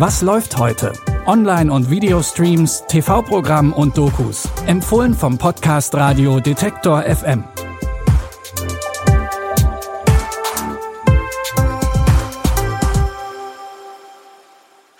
Was läuft heute? Online- und Videostreams, TV-Programm und Dokus. Empfohlen vom Podcast Radio Detektor FM.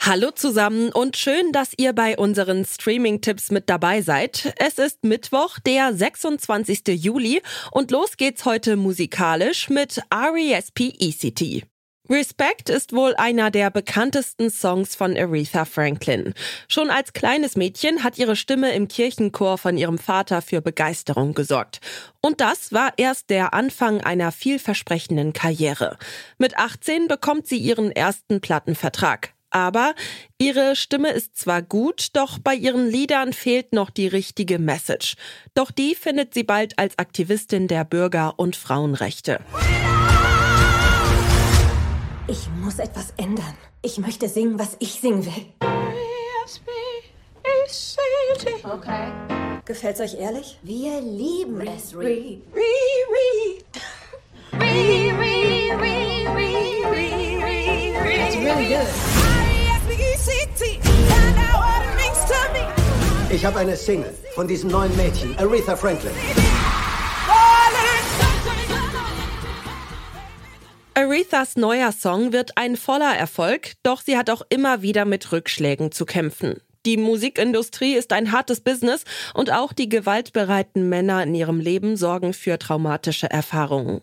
Hallo zusammen und schön, dass ihr bei unseren Streaming-Tipps mit dabei seid. Es ist Mittwoch, der 26. Juli und los geht's heute musikalisch mit R.E.S.P. ECT. Respect ist wohl einer der bekanntesten Songs von Aretha Franklin. Schon als kleines Mädchen hat ihre Stimme im Kirchenchor von ihrem Vater für Begeisterung gesorgt. Und das war erst der Anfang einer vielversprechenden Karriere. Mit 18 bekommt sie ihren ersten Plattenvertrag. Aber ihre Stimme ist zwar gut, doch bei ihren Liedern fehlt noch die richtige Message. Doch die findet sie bald als Aktivistin der Bürger- und Frauenrechte. Ich muss etwas ändern. Ich möchte singen, was ich singen will. Okay. Gefällt's euch ehrlich? Wir lieben es, Re. Re, re, Re, re, re, re, re, re, re. It's really good. Ich habe eine Single von diesem neuen Mädchen, Aretha Franklin. Arethas neuer Song wird ein voller Erfolg, doch sie hat auch immer wieder mit Rückschlägen zu kämpfen. Die Musikindustrie ist ein hartes Business und auch die gewaltbereiten Männer in ihrem Leben sorgen für traumatische Erfahrungen.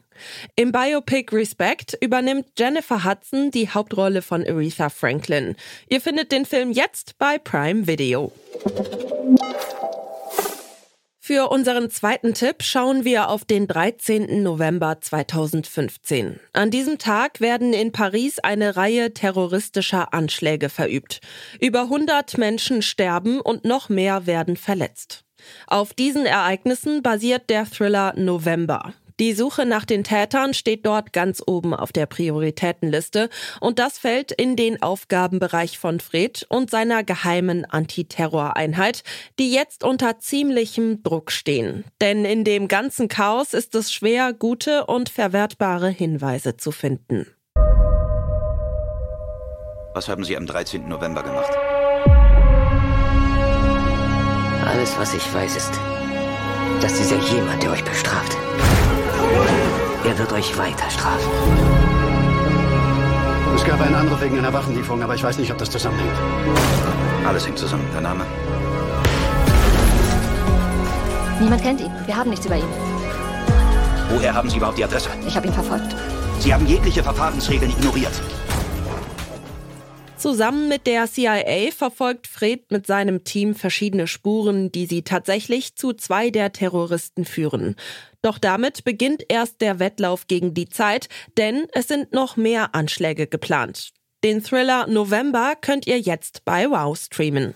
Im Biopic Respect übernimmt Jennifer Hudson die Hauptrolle von Aretha Franklin. Ihr findet den Film jetzt bei Prime Video. Für unseren zweiten Tipp schauen wir auf den 13. November 2015. An diesem Tag werden in Paris eine Reihe terroristischer Anschläge verübt. Über 100 Menschen sterben und noch mehr werden verletzt. Auf diesen Ereignissen basiert der Thriller November. Die Suche nach den Tätern steht dort ganz oben auf der Prioritätenliste und das fällt in den Aufgabenbereich von Fred und seiner geheimen Antiterroreinheit, die jetzt unter ziemlichem Druck stehen. Denn in dem ganzen Chaos ist es schwer, gute und verwertbare Hinweise zu finden. Was haben Sie am 13. November gemacht? Alles, was ich weiß, ist, dass dieser jemand, der euch bestraft, er wird euch weiter strafen. Es gab einen Anruf wegen einer Waffenlieferung, aber ich weiß nicht, ob das zusammenhängt. Alles hängt zusammen. Der Name? Niemand kennt ihn. Wir haben nichts über ihn. Woher haben Sie überhaupt die Adresse? Ich habe ihn verfolgt. Sie haben jegliche Verfahrensregeln ignoriert. Zusammen mit der CIA verfolgt Fred mit seinem Team verschiedene Spuren, die sie tatsächlich zu zwei der Terroristen führen. Doch damit beginnt erst der Wettlauf gegen die Zeit, denn es sind noch mehr Anschläge geplant. Den Thriller November könnt ihr jetzt bei Wow streamen.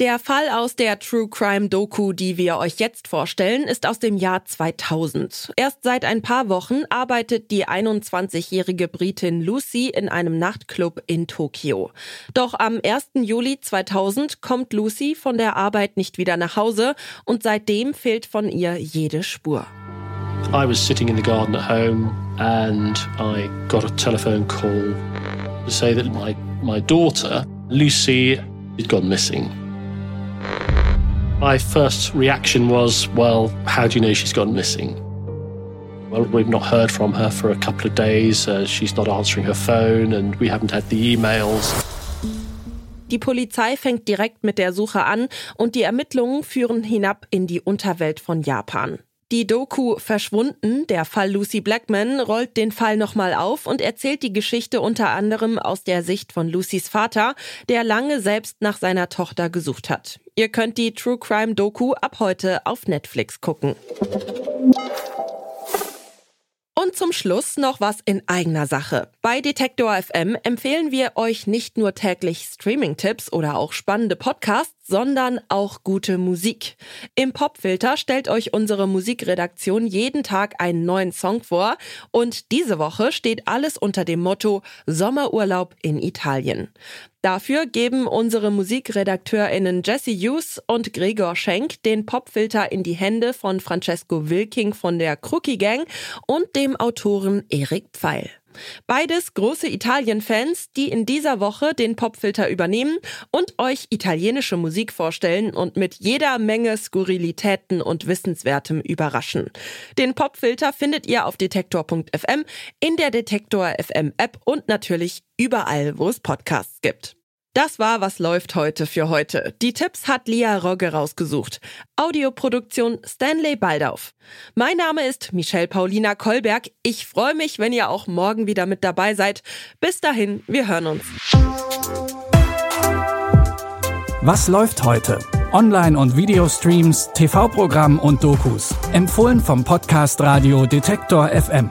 Der Fall aus der True Crime Doku, die wir euch jetzt vorstellen, ist aus dem Jahr 2000. Erst seit ein paar Wochen arbeitet die 21-jährige Britin Lucy in einem Nachtclub in Tokio. Doch am 1. Juli 2000 kommt Lucy von der Arbeit nicht wieder nach Hause und seitdem fehlt von ihr jede Spur. I was sitting in the garden at home and I got a telephone call to say that my, my daughter, Lucy, had gone missing. My first reaction was, well, how do you know she's gone missing? Well, we've not heard from her for a couple of days. Uh, she's not answering her phone and we haven't had the emails. Die Polizei fängt direkt mit der Suche an und die Ermittlungen führen hinab in die Unterwelt von Japan. Die Doku Verschwunden, der Fall Lucy Blackman, rollt den Fall nochmal auf und erzählt die Geschichte unter anderem aus der Sicht von Lucys Vater, der lange selbst nach seiner Tochter gesucht hat. Ihr könnt die True Crime Doku ab heute auf Netflix gucken. Und zum Schluss noch was in eigener Sache. Bei Detektor FM empfehlen wir euch nicht nur täglich Streaming-Tipps oder auch spannende Podcasts, sondern auch gute Musik. Im Popfilter stellt euch unsere Musikredaktion jeden Tag einen neuen Song vor und diese Woche steht alles unter dem Motto Sommerurlaub in Italien. Dafür geben unsere MusikredakteurInnen Jesse Hughes und Gregor Schenk den Popfilter in die Hände von Francesco Wilking von der Crookie Gang und dem Autoren Erik Pfeil. Beides große Italien-Fans, die in dieser Woche den Popfilter übernehmen und euch italienische Musik vorstellen und mit jeder Menge Skurrilitäten und Wissenswertem überraschen. Den Popfilter findet ihr auf detektor.fm, in der Detektor FM App und natürlich überall, wo es Podcasts gibt. Das war Was läuft heute für heute. Die Tipps hat Lia Rogge rausgesucht. Audioproduktion Stanley Baldauf. Mein Name ist Michelle Paulina Kolberg. Ich freue mich, wenn ihr auch morgen wieder mit dabei seid. Bis dahin, wir hören uns. Was läuft heute? Online- und Videostreams, TV-Programm und Dokus. Empfohlen vom Podcast Radio Detektor FM.